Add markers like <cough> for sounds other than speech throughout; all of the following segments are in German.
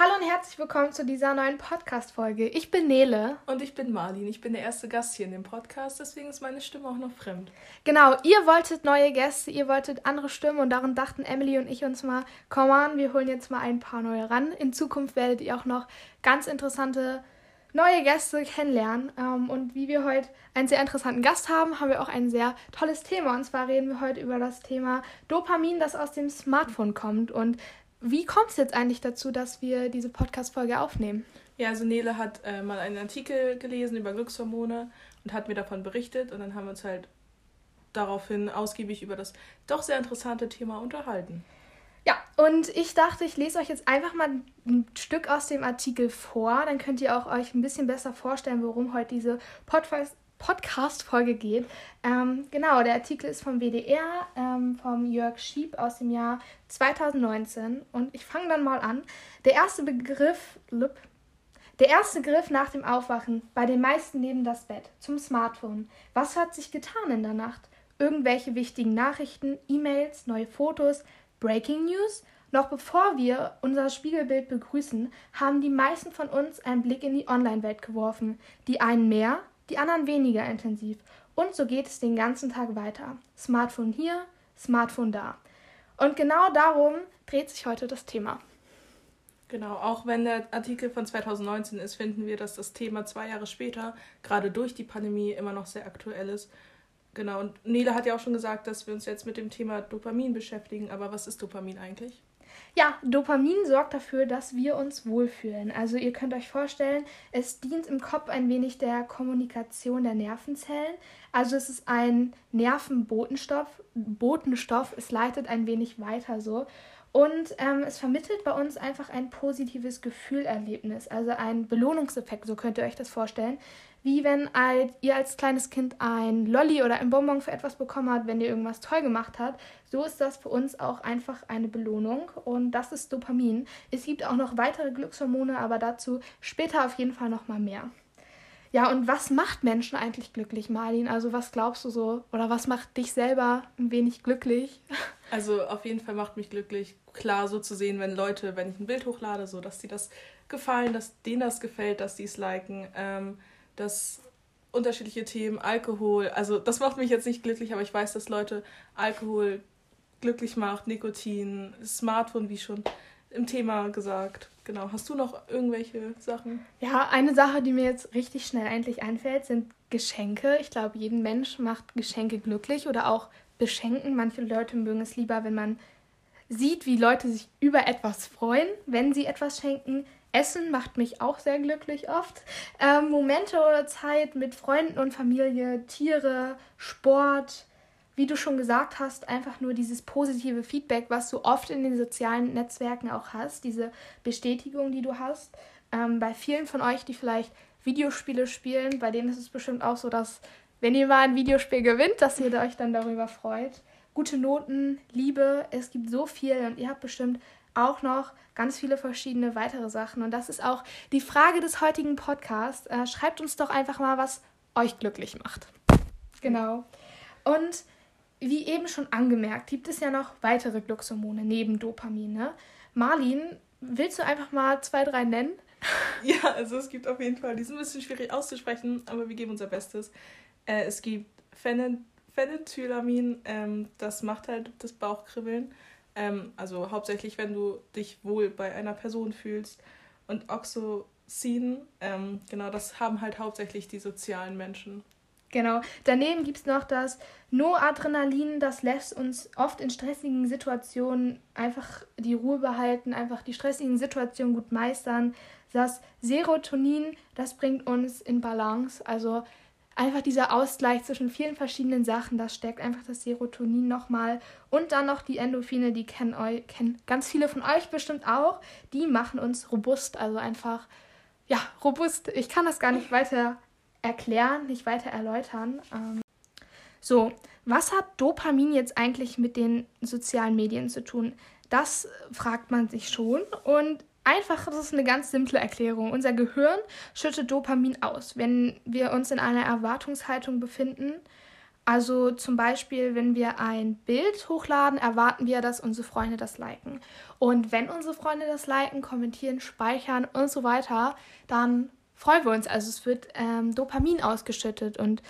Hallo und herzlich willkommen zu dieser neuen Podcast-Folge. Ich bin Nele. Und ich bin Marlin. Ich bin der erste Gast hier in dem Podcast, deswegen ist meine Stimme auch noch fremd. Genau, ihr wolltet neue Gäste, ihr wolltet andere Stimmen und darin dachten Emily und ich uns mal, komm an, wir holen jetzt mal ein paar neue ran. In Zukunft werdet ihr auch noch ganz interessante neue Gäste kennenlernen. Ähm, und wie wir heute einen sehr interessanten Gast haben, haben wir auch ein sehr tolles Thema. Und zwar reden wir heute über das Thema Dopamin, das aus dem Smartphone kommt. Und wie kommt es jetzt eigentlich dazu, dass wir diese Podcast-Folge aufnehmen? Ja, also Nele hat äh, mal einen Artikel gelesen über Glückshormone und hat mir davon berichtet und dann haben wir uns halt daraufhin ausgiebig über das doch sehr interessante Thema unterhalten. Ja, und ich dachte, ich lese euch jetzt einfach mal ein Stück aus dem Artikel vor. Dann könnt ihr auch euch ein bisschen besser vorstellen, worum heute diese Podcast Podcast-Folge geht. Ähm, genau, der Artikel ist vom WDR, ähm, vom Jörg Schieb aus dem Jahr 2019. Und ich fange dann mal an. Der erste Begriff, der erste Griff nach dem Aufwachen, bei den meisten neben das Bett, zum Smartphone. Was hat sich getan in der Nacht? Irgendwelche wichtigen Nachrichten, E-Mails, neue Fotos, Breaking News? Noch bevor wir unser Spiegelbild begrüßen, haben die meisten von uns einen Blick in die Online-Welt geworfen. Die einen mehr, die anderen weniger intensiv. Und so geht es den ganzen Tag weiter. Smartphone hier, Smartphone da. Und genau darum dreht sich heute das Thema. Genau, auch wenn der Artikel von 2019 ist, finden wir, dass das Thema zwei Jahre später, gerade durch die Pandemie, immer noch sehr aktuell ist. Genau, und Nele hat ja auch schon gesagt, dass wir uns jetzt mit dem Thema Dopamin beschäftigen. Aber was ist Dopamin eigentlich? Ja, Dopamin sorgt dafür, dass wir uns wohlfühlen. Also ihr könnt euch vorstellen, es dient im Kopf ein wenig der Kommunikation der Nervenzellen. Also es ist ein Nervenbotenstoff, Botenstoff, es leitet ein wenig weiter so. Und ähm, es vermittelt bei uns einfach ein positives Gefühlerlebnis, also ein Belohnungseffekt, so könnt ihr euch das vorstellen wie wenn ihr als kleines Kind ein Lolli oder ein Bonbon für etwas bekommen habt, wenn ihr irgendwas toll gemacht habt. So ist das für uns auch einfach eine Belohnung und das ist Dopamin. Es gibt auch noch weitere Glückshormone, aber dazu später auf jeden Fall noch mal mehr. Ja, und was macht Menschen eigentlich glücklich, Marlin? Also was glaubst du so? Oder was macht dich selber ein wenig glücklich? <laughs> Also auf jeden Fall macht mich glücklich, klar so zu sehen, wenn Leute, wenn ich ein Bild hochlade, so dass sie das gefallen, dass denen das gefällt, dass sie es liken. Ähm, dass unterschiedliche Themen, Alkohol, also das macht mich jetzt nicht glücklich, aber ich weiß, dass Leute Alkohol glücklich macht, Nikotin, Smartphone, wie schon im Thema gesagt. Genau. Hast du noch irgendwelche Sachen? Ja, eine Sache, die mir jetzt richtig schnell eigentlich einfällt, sind Geschenke. Ich glaube, jeden Mensch macht Geschenke glücklich oder auch beschenken. Manche Leute mögen es lieber, wenn man sieht, wie Leute sich über etwas freuen, wenn sie etwas schenken. Essen macht mich auch sehr glücklich oft. Ähm, Momente oder Zeit mit Freunden und Familie, Tiere, Sport, wie du schon gesagt hast, einfach nur dieses positive Feedback, was du oft in den sozialen Netzwerken auch hast, diese Bestätigung, die du hast. Ähm, bei vielen von euch, die vielleicht Videospiele spielen, bei denen ist es bestimmt auch so, dass wenn ihr mal ein Videospiel gewinnt, dass ihr euch dann darüber freut. Gute Noten, Liebe, es gibt so viel und ihr habt bestimmt auch noch ganz viele verschiedene weitere Sachen. Und das ist auch die Frage des heutigen Podcasts. Äh, schreibt uns doch einfach mal, was euch glücklich macht. Genau. Und wie eben schon angemerkt, gibt es ja noch weitere Glückshormone neben Dopamin. Ne? Marlin, willst du einfach mal zwei, drei nennen? <laughs> Ja, also es gibt auf jeden Fall, die sind ein bisschen schwierig auszusprechen, aber wir geben unser Bestes. Äh, es gibt Phenethylamin, ähm, das macht halt das Bauchkribbeln. Ähm, also hauptsächlich, wenn du dich wohl bei einer Person fühlst. Und Oxytocin, ähm, genau, das haben halt hauptsächlich die sozialen Menschen. Genau. Daneben gibt es noch das Noadrenalin, das lässt uns oft in stressigen Situationen einfach die Ruhe behalten, einfach die stressigen Situationen gut meistern. Das Serotonin, das bringt uns in Balance. Also einfach dieser Ausgleich zwischen vielen verschiedenen Sachen, das stärkt einfach das Serotonin nochmal. Und dann noch die Endorphine, die kennen, eu kennen ganz viele von euch bestimmt auch. Die machen uns robust, also einfach, ja, robust. Ich kann das gar nicht weiter erklären, nicht weiter erläutern. Ähm so, was hat Dopamin jetzt eigentlich mit den sozialen Medien zu tun? Das fragt man sich schon. Und Einfach, das ist eine ganz simple Erklärung. Unser Gehirn schüttet Dopamin aus, wenn wir uns in einer Erwartungshaltung befinden. Also zum Beispiel, wenn wir ein Bild hochladen, erwarten wir, dass unsere Freunde das liken. Und wenn unsere Freunde das liken, kommentieren, speichern und so weiter, dann freuen wir uns. Also es wird ähm, Dopamin ausgeschüttet und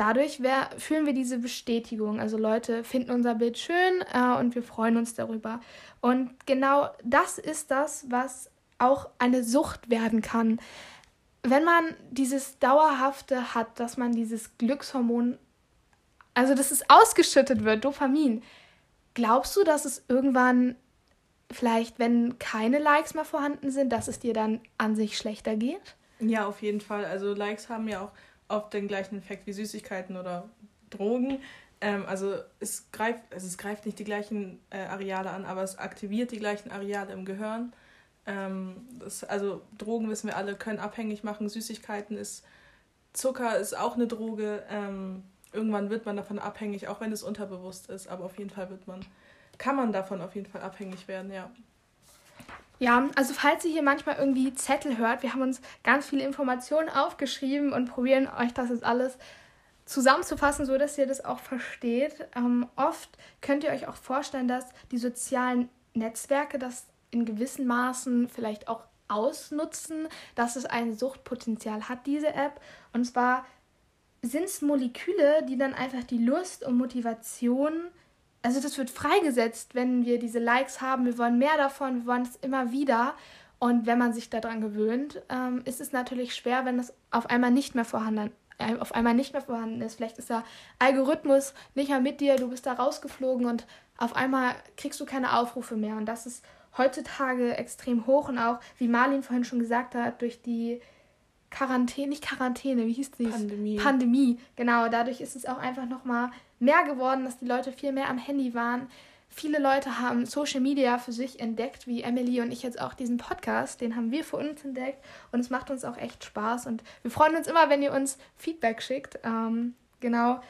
dadurch wär, fühlen wir diese Bestätigung. Also Leute finden unser Bild schön äh, und wir freuen uns darüber. Und genau das ist das, was auch eine Sucht werden kann. Wenn man dieses Dauerhafte hat, dass man dieses Glückshormon, also dass es ausgeschüttet wird, Dopamin, glaubst du, dass es irgendwann vielleicht, wenn keine Likes mehr vorhanden sind, dass es dir dann an sich schlechter geht? Ja, auf jeden Fall. Also Likes haben ja auch oft den gleichen Effekt wie Süßigkeiten oder Drogen. Ähm, also es greift, also es greift nicht die gleichen äh, Areale an, aber es aktiviert die gleichen Areale im Gehirn. Ähm, das, also Drogen wissen wir alle, können abhängig machen. Süßigkeiten ist Zucker ist auch eine Droge. Ähm, irgendwann wird man davon abhängig, auch wenn es unterbewusst ist, aber auf jeden Fall wird man, kann man davon auf jeden Fall abhängig werden, ja. Ja, also falls ihr hier manchmal irgendwie Zettel hört, wir haben uns ganz viele Informationen aufgeschrieben und probieren euch das jetzt alles zusammenzufassen, so dass ihr das auch versteht. Ähm, oft könnt ihr euch auch vorstellen, dass die sozialen Netzwerke das in gewissen Maßen vielleicht auch ausnutzen, dass es ein Suchtpotenzial hat, diese App. Und zwar sind es Moleküle, die dann einfach die Lust und Motivation also das wird freigesetzt, wenn wir diese Likes haben. Wir wollen mehr davon, wir wollen es immer wieder. Und wenn man sich daran gewöhnt, ähm, ist es natürlich schwer, wenn es auf einmal nicht mehr vorhanden äh, auf einmal nicht mehr vorhanden ist. Vielleicht ist der Algorithmus nicht mehr mit dir, du bist da rausgeflogen und auf einmal kriegst du keine Aufrufe mehr. Und das ist heutzutage extrem hoch und auch, wie Marlin vorhin schon gesagt hat, durch die Quarantäne, nicht Quarantäne, wie hieß die? Pandemie. Pandemie, genau. Dadurch ist es auch einfach nochmal mehr geworden, dass die Leute viel mehr am Handy waren. Viele Leute haben Social Media für sich entdeckt, wie Emily und ich jetzt auch diesen Podcast. Den haben wir für uns entdeckt und es macht uns auch echt Spaß. Und wir freuen uns immer, wenn ihr uns Feedback schickt. Ähm, genau.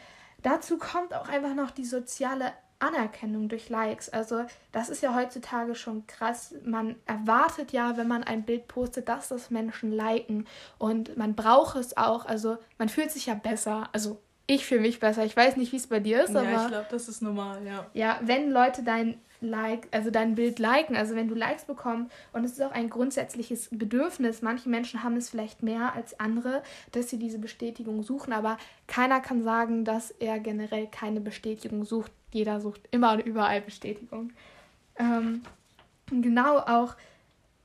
Dazu kommt auch einfach noch die soziale Anerkennung durch Likes. Also das ist ja heutzutage schon krass. Man erwartet ja, wenn man ein Bild postet, dass das Menschen liken. Und man braucht es auch. Also man fühlt sich ja besser. Also ich fühle mich besser. Ich weiß nicht, wie es bei dir ist, ja, aber. Ja, ich glaube, das ist normal, ja. Ja, wenn Leute dein Like, also dein Bild liken, also wenn du Likes bekommst, und es ist auch ein grundsätzliches Bedürfnis, manche Menschen haben es vielleicht mehr als andere, dass sie diese Bestätigung suchen, aber keiner kann sagen, dass er generell keine Bestätigung sucht. Jeder sucht immer und überall Bestätigung. Ähm, genau auch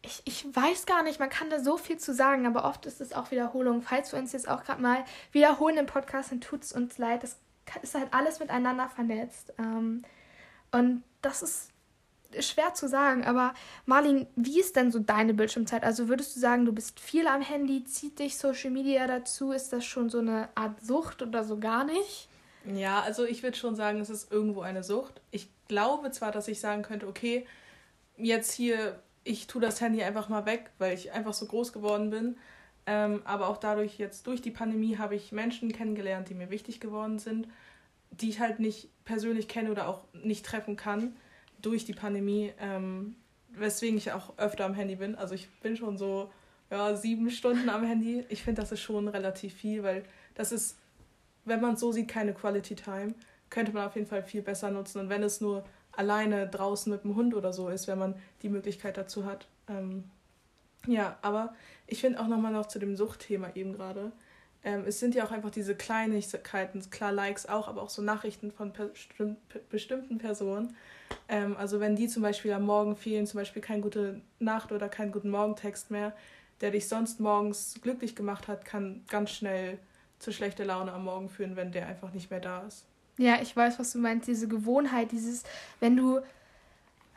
ich, ich weiß gar nicht, man kann da so viel zu sagen, aber oft ist es auch Wiederholung. Falls wir uns jetzt auch gerade mal wiederholen im Podcast, dann tut es uns leid. Das ist halt alles miteinander vernetzt. Ähm, und das ist schwer zu sagen. Aber Marlin, wie ist denn so deine Bildschirmzeit? Also würdest du sagen, du bist viel am Handy? Zieht dich Social Media dazu? Ist das schon so eine Art Sucht oder so gar nicht? Ja, also ich würde schon sagen, es ist irgendwo eine Sucht. Ich glaube zwar, dass ich sagen könnte, okay, jetzt hier ich tue das Handy einfach mal weg, weil ich einfach so groß geworden bin. Ähm, aber auch dadurch jetzt durch die Pandemie habe ich Menschen kennengelernt, die mir wichtig geworden sind, die ich halt nicht persönlich kenne oder auch nicht treffen kann durch die Pandemie, ähm, weswegen ich auch öfter am Handy bin. Also ich bin schon so ja, sieben Stunden am Handy. Ich finde, das ist schon relativ viel, weil das ist, wenn man es so sieht, keine Quality Time. Könnte man auf jeden Fall viel besser nutzen. Und wenn es nur alleine draußen mit dem Hund oder so ist, wenn man die Möglichkeit dazu hat. Ähm, ja, aber ich finde auch nochmal noch zu dem Suchtthema eben gerade. Ähm, es sind ja auch einfach diese Kleinigkeiten, klar Likes auch, aber auch so Nachrichten von bestimmten Personen. Ähm, also wenn die zum Beispiel am Morgen fehlen, zum Beispiel kein gute Nacht oder keinen guten Morgentext mehr, der dich sonst morgens glücklich gemacht hat, kann ganz schnell zu schlechter Laune am Morgen führen, wenn der einfach nicht mehr da ist. Ja, ich weiß, was du meinst. Diese Gewohnheit, dieses, wenn du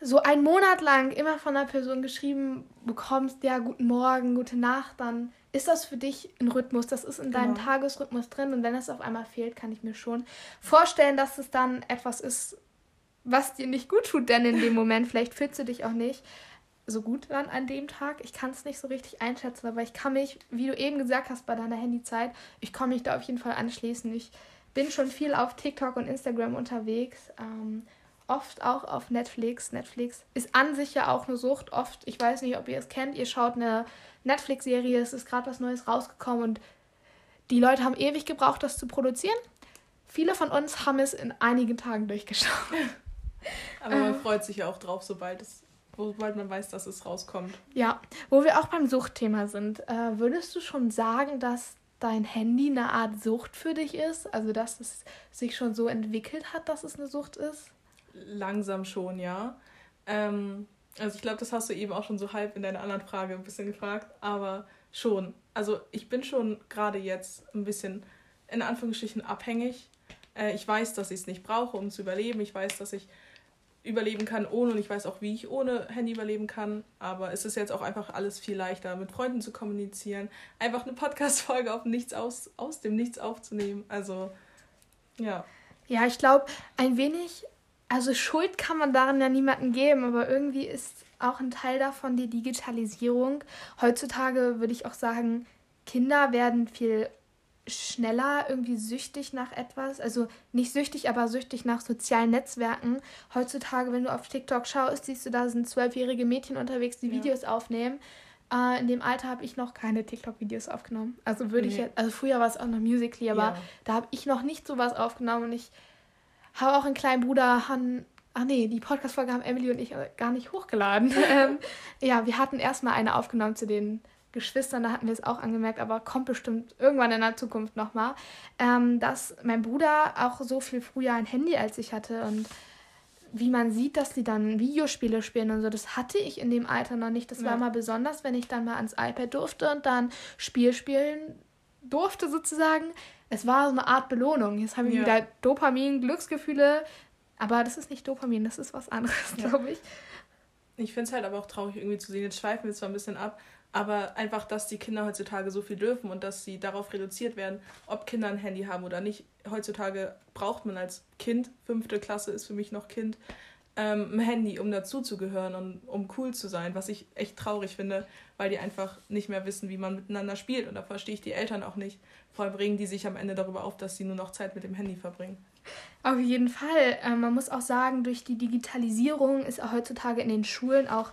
so einen Monat lang immer von einer Person geschrieben bekommst, ja, guten Morgen, gute Nacht, dann ist das für dich ein Rhythmus. Das ist in deinem genau. Tagesrhythmus drin. Und wenn es auf einmal fehlt, kann ich mir schon vorstellen, dass es dann etwas ist, was dir nicht gut tut, denn in dem Moment, vielleicht fühlst du dich auch nicht so gut dann an dem Tag. Ich kann es nicht so richtig einschätzen, aber ich kann mich, wie du eben gesagt hast bei deiner Handyzeit, ich kann mich da auf jeden Fall anschließen. Ich bin schon viel auf TikTok und Instagram unterwegs. Ähm, oft auch auf Netflix. Netflix ist an sich ja auch eine Sucht. Oft, ich weiß nicht, ob ihr es kennt, ihr schaut eine Netflix-Serie, es ist gerade was Neues rausgekommen und die Leute haben ewig gebraucht, das zu produzieren. viele von uns haben es in einigen Tagen durchgeschaut. <laughs> Aber man äh, freut sich ja auch drauf, sobald, es, sobald man weiß, dass es rauskommt. Ja, wo wir auch beim Suchtthema sind. Äh, würdest du schon sagen, dass dein Handy eine Art Sucht für dich ist? Also, dass es sich schon so entwickelt hat, dass es eine Sucht ist? Langsam schon, ja. Ähm, also, ich glaube, das hast du eben auch schon so halb in deiner anderen Frage ein bisschen gefragt, aber schon. Also, ich bin schon gerade jetzt ein bisschen in Anführungsstrichen abhängig. Äh, ich weiß, dass ich es nicht brauche, um zu überleben. Ich weiß, dass ich überleben kann ohne und ich weiß auch, wie ich ohne Handy überleben kann. Aber es ist jetzt auch einfach alles viel leichter, mit Freunden zu kommunizieren, einfach eine Podcast-Folge auf nichts aus, aus dem Nichts aufzunehmen. Also, ja. Ja, ich glaube, ein wenig, also Schuld kann man darin ja niemandem geben, aber irgendwie ist auch ein Teil davon die Digitalisierung. Heutzutage würde ich auch sagen, Kinder werden viel schneller irgendwie süchtig nach etwas. Also nicht süchtig, aber süchtig nach sozialen Netzwerken. Heutzutage, wenn du auf TikTok schaust, siehst du, da sind zwölfjährige Mädchen unterwegs, die ja. Videos aufnehmen. Äh, in dem Alter habe ich noch keine TikTok-Videos aufgenommen. Also würde nee. ich jetzt, also früher war es auch noch Musically, aber ja. da habe ich noch nicht sowas aufgenommen und ich habe auch einen kleinen Bruder, Han, Ach nee, die Podcast-Folge haben Emily und ich gar nicht hochgeladen. <laughs> ähm, ja, wir hatten erstmal eine aufgenommen zu den Geschwistern, da hatten wir es auch angemerkt, aber kommt bestimmt irgendwann in der Zukunft nochmal, ähm, dass mein Bruder auch so viel früher ein Handy als ich hatte und wie man sieht, dass sie dann Videospiele spielen und so, das hatte ich in dem Alter noch nicht. Das ja. war mal besonders, wenn ich dann mal ans iPad durfte und dann Spiel spielen durfte sozusagen. Es war so eine Art Belohnung. Jetzt habe ich ja. wieder Dopamin, Glücksgefühle, aber das ist nicht Dopamin, das ist was anderes, ja. glaube ich. Ich finde es halt aber auch traurig irgendwie zu sehen. Jetzt schweifen wir zwar ein bisschen ab, aber einfach, dass die Kinder heutzutage so viel dürfen und dass sie darauf reduziert werden, ob Kinder ein Handy haben oder nicht. Heutzutage braucht man als Kind, fünfte Klasse ist für mich noch Kind, ähm, ein Handy, um dazuzugehören und um cool zu sein, was ich echt traurig finde, weil die einfach nicht mehr wissen, wie man miteinander spielt. Und da verstehe ich die Eltern auch nicht. Vor allem bringen die sich am Ende darüber auf, dass sie nur noch Zeit mit dem Handy verbringen. Auf jeden Fall. Ähm, man muss auch sagen, durch die Digitalisierung ist heutzutage in den Schulen auch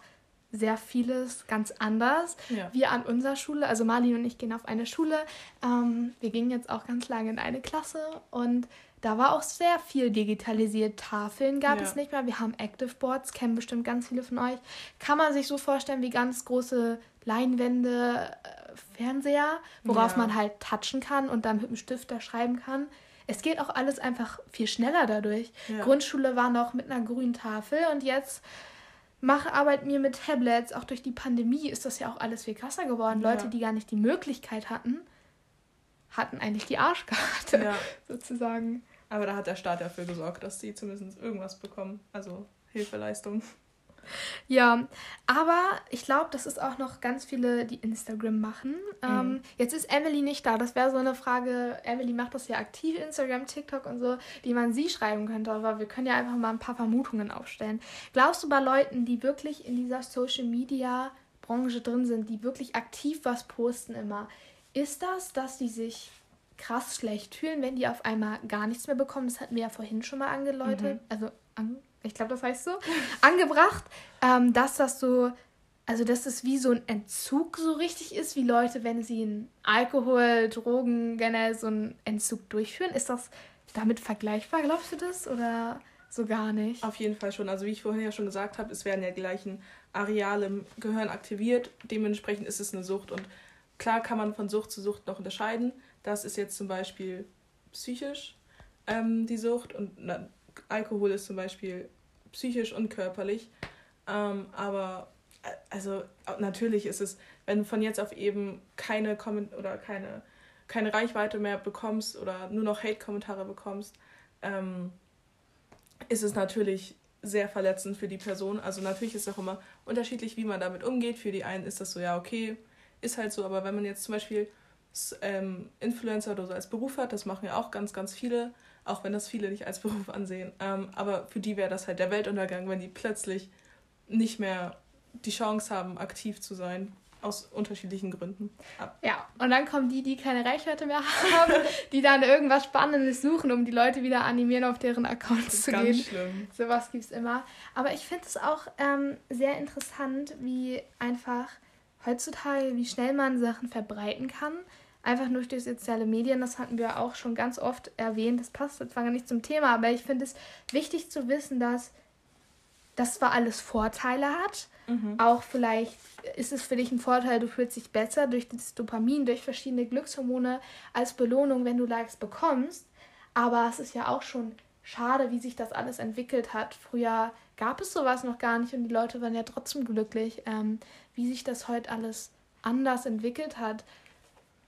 sehr vieles ganz anders. Ja. Wir an unserer Schule, also Marlin und ich gehen auf eine Schule. Ähm, wir gingen jetzt auch ganz lange in eine Klasse und da war auch sehr viel digitalisiert. Tafeln gab ja. es nicht mehr. Wir haben Active Boards, kennen bestimmt ganz viele von euch. Kann man sich so vorstellen wie ganz große Leinwände, äh, Fernseher, worauf ja. man halt touchen kann und dann mit dem Stift da schreiben kann. Es geht auch alles einfach viel schneller dadurch. Grundschule war noch mit einer grünen Tafel und jetzt mache Arbeit mir mit Tablets. Auch durch die Pandemie ist das ja auch alles viel krasser geworden. Ja. Leute, die gar nicht die Möglichkeit hatten, hatten eigentlich die Arschkarte, ja. <laughs> sozusagen. Aber da hat der Staat dafür gesorgt, dass sie zumindest irgendwas bekommen. Also Hilfeleistung. Ja, aber ich glaube, das ist auch noch ganz viele, die Instagram machen. Mhm. Ähm, jetzt ist Emily nicht da. Das wäre so eine Frage. Emily macht das ja aktiv, Instagram, TikTok und so, die man sie schreiben könnte. Aber wir können ja einfach mal ein paar Vermutungen aufstellen. Glaubst du bei Leuten, die wirklich in dieser Social Media Branche drin sind, die wirklich aktiv was posten immer, ist das, dass die sich krass schlecht fühlen, wenn die auf einmal gar nichts mehr bekommen? Das hatten wir ja vorhin schon mal angeläutet. Mhm. Also an ich glaube, das heißt so, <laughs> angebracht, ähm, dass das so, also dass es wie so ein Entzug so richtig ist, wie Leute, wenn sie einen Alkohol, Drogen, generell so einen Entzug durchführen. Ist das damit vergleichbar, glaubst du das? Oder so gar nicht? Auf jeden Fall schon. Also wie ich vorhin ja schon gesagt habe, es werden ja gleichen Areale im Gehirn aktiviert. Dementsprechend ist es eine Sucht. Und klar kann man von Sucht zu Sucht noch unterscheiden. Das ist jetzt zum Beispiel psychisch ähm, die Sucht und na, Alkohol ist zum Beispiel psychisch und körperlich. Ähm, aber äh, also natürlich ist es, wenn du von jetzt auf eben keine Komment oder keine, keine Reichweite mehr bekommst oder nur noch Hate-Kommentare bekommst, ähm, ist es natürlich sehr verletzend für die Person. Also natürlich ist es auch immer unterschiedlich, wie man damit umgeht. Für die einen ist das so, ja, okay, ist halt so, aber wenn man jetzt zum Beispiel ähm, Influencer oder so als Beruf hat, das machen ja auch ganz, ganz viele, auch wenn das viele nicht als Beruf ansehen. Ähm, aber für die wäre das halt der Weltuntergang, wenn die plötzlich nicht mehr die Chance haben, aktiv zu sein. Aus unterschiedlichen Gründen. Ab. Ja, und dann kommen die, die keine Reichweite mehr <laughs> haben, die dann irgendwas Spannendes suchen, um die Leute wieder animieren, auf deren Accounts zu ganz gehen. Schlimm. Sowas gibt es immer. Aber ich finde es auch ähm, sehr interessant, wie einfach heutzutage, wie schnell man Sachen verbreiten kann. Einfach nur durch soziale Medien. Das hatten wir auch schon ganz oft erwähnt. Das passt zwar gar nicht zum Thema, aber ich finde es wichtig zu wissen, dass das zwar alles Vorteile hat, mhm. auch vielleicht ist es für dich ein Vorteil, du fühlst dich besser durch das Dopamin, durch verschiedene Glückshormone als Belohnung, wenn du Likes bekommst. Aber es ist ja auch schon schade, wie sich das alles entwickelt hat. Früher gab es sowas noch gar nicht und die Leute waren ja trotzdem glücklich. Ähm, wie sich das heute alles anders entwickelt hat.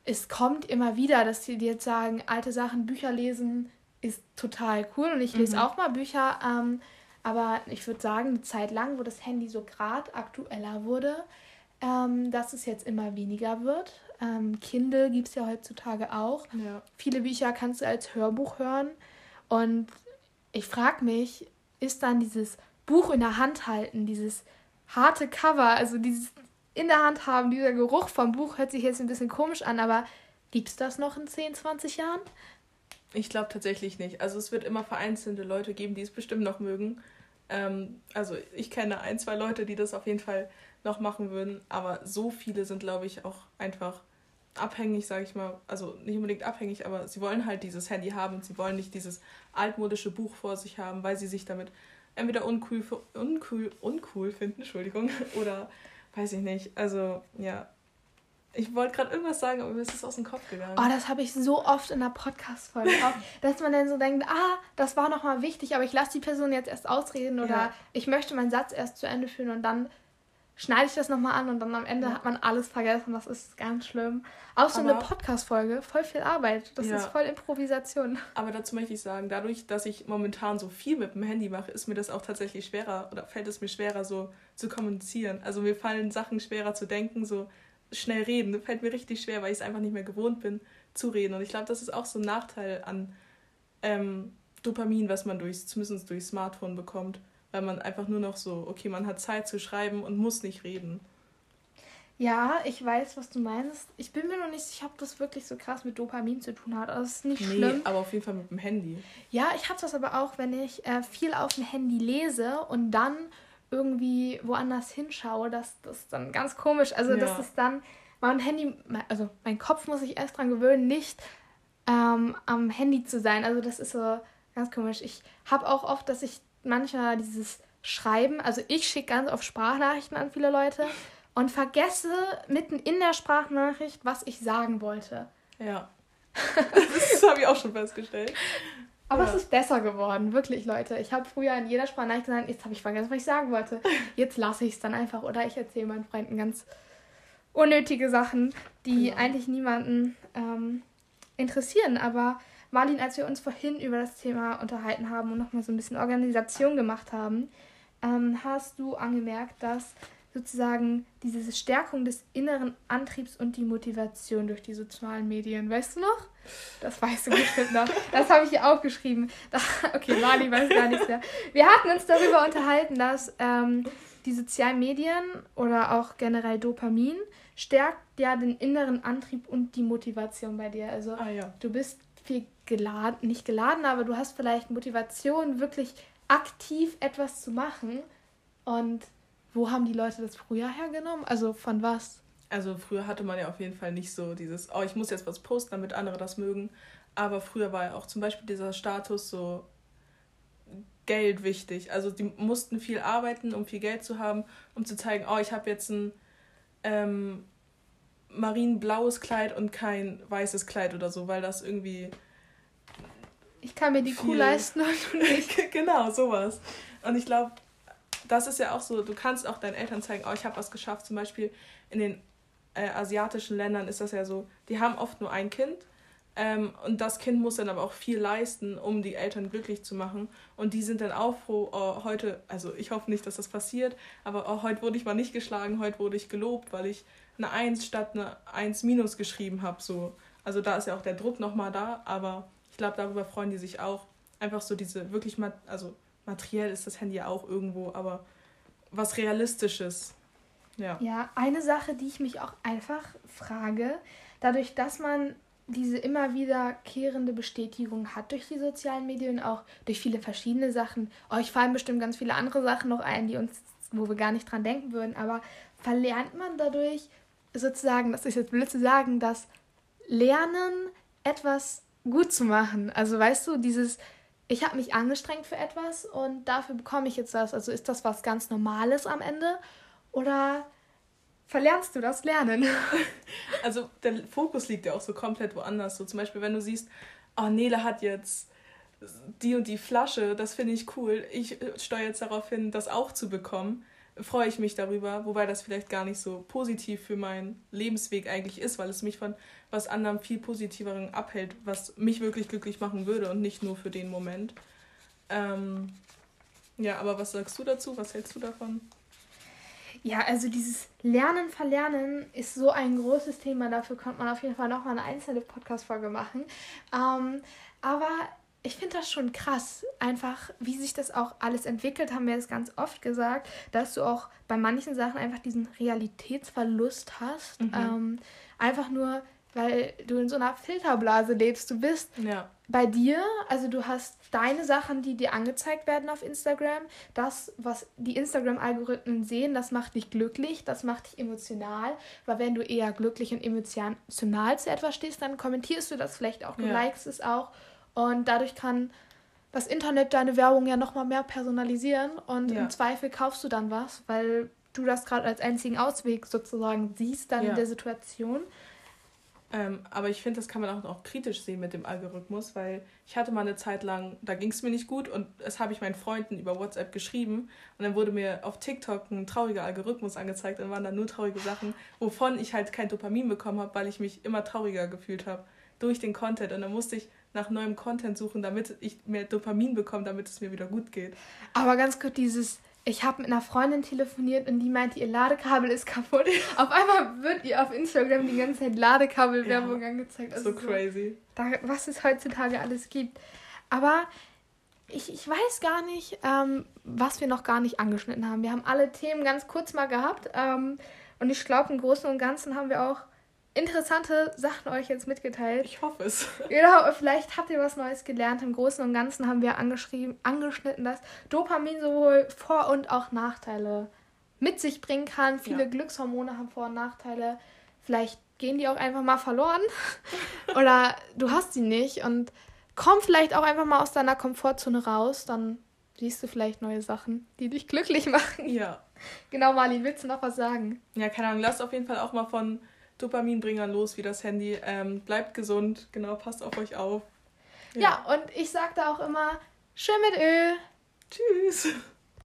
Es kommt immer wieder, dass die jetzt sagen, alte Sachen, Bücher lesen ist total cool und ich lese mhm. auch mal Bücher. Ähm, aber ich würde sagen, eine Zeit lang, wo das Handy so gerade aktueller wurde, ähm, dass es jetzt immer weniger wird. Ähm, Kindle gibt es ja heutzutage auch. Ja. Viele Bücher kannst du als Hörbuch hören. Und ich frage mich, ist dann dieses Buch in der Hand halten, dieses harte Cover, also dieses in der Hand haben, dieser Geruch vom Buch hört sich jetzt ein bisschen komisch an, aber gibt es das noch in 10, 20 Jahren? Ich glaube tatsächlich nicht. Also es wird immer vereinzelte Leute geben, die es bestimmt noch mögen. Ähm, also ich kenne ein, zwei Leute, die das auf jeden Fall noch machen würden, aber so viele sind, glaube ich, auch einfach abhängig, sage ich mal, also nicht unbedingt abhängig, aber sie wollen halt dieses Handy haben und sie wollen nicht dieses altmodische Buch vor sich haben, weil sie sich damit entweder uncool, uncool, uncool finden, Entschuldigung, <laughs> oder weiß ich nicht. Also ja, ich wollte gerade irgendwas sagen, aber mir ist es aus dem Kopf gegangen. Oh, das habe ich so oft in der Podcast-Folge <laughs> auch, dass man dann so denkt, ah, das war nochmal wichtig, aber ich lasse die Person jetzt erst ausreden oder ja. ich möchte meinen Satz erst zu Ende führen und dann schneide ich das nochmal an und dann am Ende ja. hat man alles vergessen. Das ist ganz schlimm. Auch so aber, eine Podcast-Folge, voll viel Arbeit. Das ja. ist voll Improvisation. Aber dazu möchte ich sagen, dadurch, dass ich momentan so viel mit dem Handy mache, ist mir das auch tatsächlich schwerer oder fällt es mir schwerer, so zu kommunizieren. Also mir fallen Sachen schwerer zu denken, so schnell reden. Das fällt mir richtig schwer, weil ich es einfach nicht mehr gewohnt bin zu reden. Und ich glaube, das ist auch so ein Nachteil an ähm, Dopamin, was man durch, zumindest durch Smartphone bekommt weil man einfach nur noch so, okay, man hat Zeit zu schreiben und muss nicht reden. Ja, ich weiß, was du meinst. Ich bin mir noch nicht sicher, ob das wirklich so krass mit Dopamin zu tun hat. Also, das ist nicht nee, schlimm. aber auf jeden Fall mit dem Handy. Ja, ich habe das aber auch, wenn ich äh, viel auf dem Handy lese und dann irgendwie woanders hinschaue, dass das dann ganz komisch, also ja. dass das dann mein Handy, also mein Kopf muss sich erst dran gewöhnen, nicht ähm, am Handy zu sein. Also das ist so ganz komisch. Ich habe auch oft, dass ich manchmal dieses Schreiben, also ich schicke ganz oft Sprachnachrichten an viele Leute und vergesse mitten in der Sprachnachricht, was ich sagen wollte. Ja. das <laughs> habe ich auch schon festgestellt. Aber ja. es ist besser geworden, wirklich, Leute. Ich habe früher in jeder Sprachnachricht gesagt, jetzt habe ich vergessen, was ich sagen wollte. Jetzt lasse ich es dann einfach oder ich erzähle meinen Freunden ganz unnötige Sachen, die ja. eigentlich niemanden ähm, interessieren. Aber Marlin, als wir uns vorhin über das Thema unterhalten haben und nochmal so ein bisschen Organisation gemacht haben, ähm, hast du angemerkt, dass sozusagen diese Stärkung des inneren Antriebs und die Motivation durch die sozialen Medien, weißt du noch? Das weißt du bestimmt noch. Das habe ich hier aufgeschrieben. okay, Marlin weiß gar nichts mehr. Wir hatten uns darüber unterhalten, dass ähm, die sozialen Medien oder auch generell Dopamin stärkt ja den inneren Antrieb und die Motivation bei dir. Also ah, ja. du bist viel geladen, nicht geladen, aber du hast vielleicht Motivation, wirklich aktiv etwas zu machen. Und wo haben die Leute das früher hergenommen? Also von was? Also früher hatte man ja auf jeden Fall nicht so dieses, oh, ich muss jetzt was posten, damit andere das mögen. Aber früher war ja auch zum Beispiel dieser Status so Geld wichtig. Also die mussten viel arbeiten, um viel Geld zu haben, um zu zeigen, oh, ich habe jetzt ein ähm, marinblaues Kleid und kein weißes Kleid oder so, weil das irgendwie. Ich kann mir die Kuh leisten und nicht. <laughs> genau, sowas. Und ich glaube, das ist ja auch so, du kannst auch deinen Eltern zeigen, oh, ich habe was geschafft. Zum Beispiel in den äh, asiatischen Ländern ist das ja so, die haben oft nur ein Kind. Ähm, und das Kind muss dann aber auch viel leisten, um die Eltern glücklich zu machen. Und die sind dann auch froh, oh, heute, also ich hoffe nicht, dass das passiert, aber oh, heute wurde ich mal nicht geschlagen, heute wurde ich gelobt, weil ich eine 1 statt eine 1 minus geschrieben habe. So. Also da ist ja auch der Druck nochmal da, aber ich glaube, darüber freuen die sich auch. Einfach so diese wirklich, mat also materiell ist das Handy ja auch irgendwo, aber was Realistisches. Ja. ja, eine Sache, die ich mich auch einfach frage, dadurch, dass man diese immer wiederkehrende Bestätigung hat durch die sozialen Medien, auch durch viele verschiedene Sachen. Euch fallen bestimmt ganz viele andere Sachen noch ein, die uns, wo wir gar nicht dran denken würden, aber verlernt man dadurch sozusagen, das ist jetzt blöd zu sagen, das lernen, etwas gut zu machen. Also weißt du, dieses, ich habe mich angestrengt für etwas und dafür bekomme ich jetzt das. Also ist das was ganz Normales am Ende oder verlernst du das Lernen? <laughs> Also der Fokus liegt ja auch so komplett woanders. So zum Beispiel, wenn du siehst, oh, Nele hat jetzt die und die Flasche, das finde ich cool. Ich steuere jetzt darauf hin, das auch zu bekommen freue ich mich darüber, wobei das vielleicht gar nicht so positiv für meinen Lebensweg eigentlich ist, weil es mich von was anderem viel positiveren abhält, was mich wirklich glücklich machen würde und nicht nur für den Moment. Ähm, ja, aber was sagst du dazu? Was hältst du davon? Ja, also dieses Lernen, Verlernen ist so ein großes Thema. Dafür könnte man auf jeden Fall nochmal eine einzelne Podcast-Folge machen. Ähm, aber ich finde das schon krass, einfach wie sich das auch alles entwickelt, haben wir jetzt ganz oft gesagt, dass du auch bei manchen Sachen einfach diesen Realitätsverlust hast. Mhm. Ähm, einfach nur, weil du in so einer Filterblase lebst. Du bist ja. bei dir, also du hast deine Sachen, die dir angezeigt werden auf Instagram. Das, was die Instagram-Algorithmen sehen, das macht dich glücklich, das macht dich emotional. Weil wenn du eher glücklich und emotional zu etwas stehst, dann kommentierst du das vielleicht auch, du ja. likest es auch. Und dadurch kann das Internet deine Werbung ja nochmal mehr personalisieren und ja. im Zweifel kaufst du dann was, weil du das gerade als einzigen Ausweg sozusagen siehst dann ja. in der Situation. Ähm, aber ich finde, das kann man auch, auch kritisch sehen mit dem Algorithmus, weil ich hatte mal eine Zeit lang, da ging es mir nicht gut und das habe ich meinen Freunden über WhatsApp geschrieben und dann wurde mir auf TikTok ein trauriger Algorithmus angezeigt und waren dann nur traurige Sachen, wovon ich halt kein Dopamin bekommen habe, weil ich mich immer trauriger gefühlt habe durch den Content und dann musste ich nach neuem Content suchen, damit ich mehr Dopamin bekomme, damit es mir wieder gut geht. Aber ganz kurz dieses, ich habe mit einer Freundin telefoniert und die meinte, ihr Ladekabel ist kaputt. <laughs> auf einmal wird ihr auf Instagram die ganze Zeit Ladekabelwerbung ja, angezeigt. Also so crazy. da, was es heutzutage alles gibt. Aber ich, ich weiß gar nicht, ähm, was wir noch gar nicht angeschnitten haben. Wir haben alle Themen ganz kurz mal gehabt. Ähm, und ich glaube, im Großen und Ganzen haben wir auch interessante Sachen euch jetzt mitgeteilt. Ich hoffe es. <laughs> Genau, vielleicht habt ihr was Neues gelernt. Im Großen und Ganzen haben wir angeschrieben, angeschnitten, dass Dopamin sowohl Vor- und auch Nachteile mit sich bringen kann. Viele ja. Glückshormone haben Vor- und Nachteile. Vielleicht gehen die auch einfach mal verloren. <laughs> Oder du hast sie nicht und komm vielleicht auch einfach mal aus deiner Komfortzone raus. Dann siehst du vielleicht neue Sachen, die dich glücklich <laughs> machen. Ja. Genau, Marlin, willst du noch was sagen? Ja, keine Ahnung. Lasst auf jeden Fall auch mal von Dopaminbringer los wie das Handy. Ähm, bleibt gesund, genau, passt auf euch auf. Ja, ja und ich sage da auch immer, schön mit Öl. Tschüss.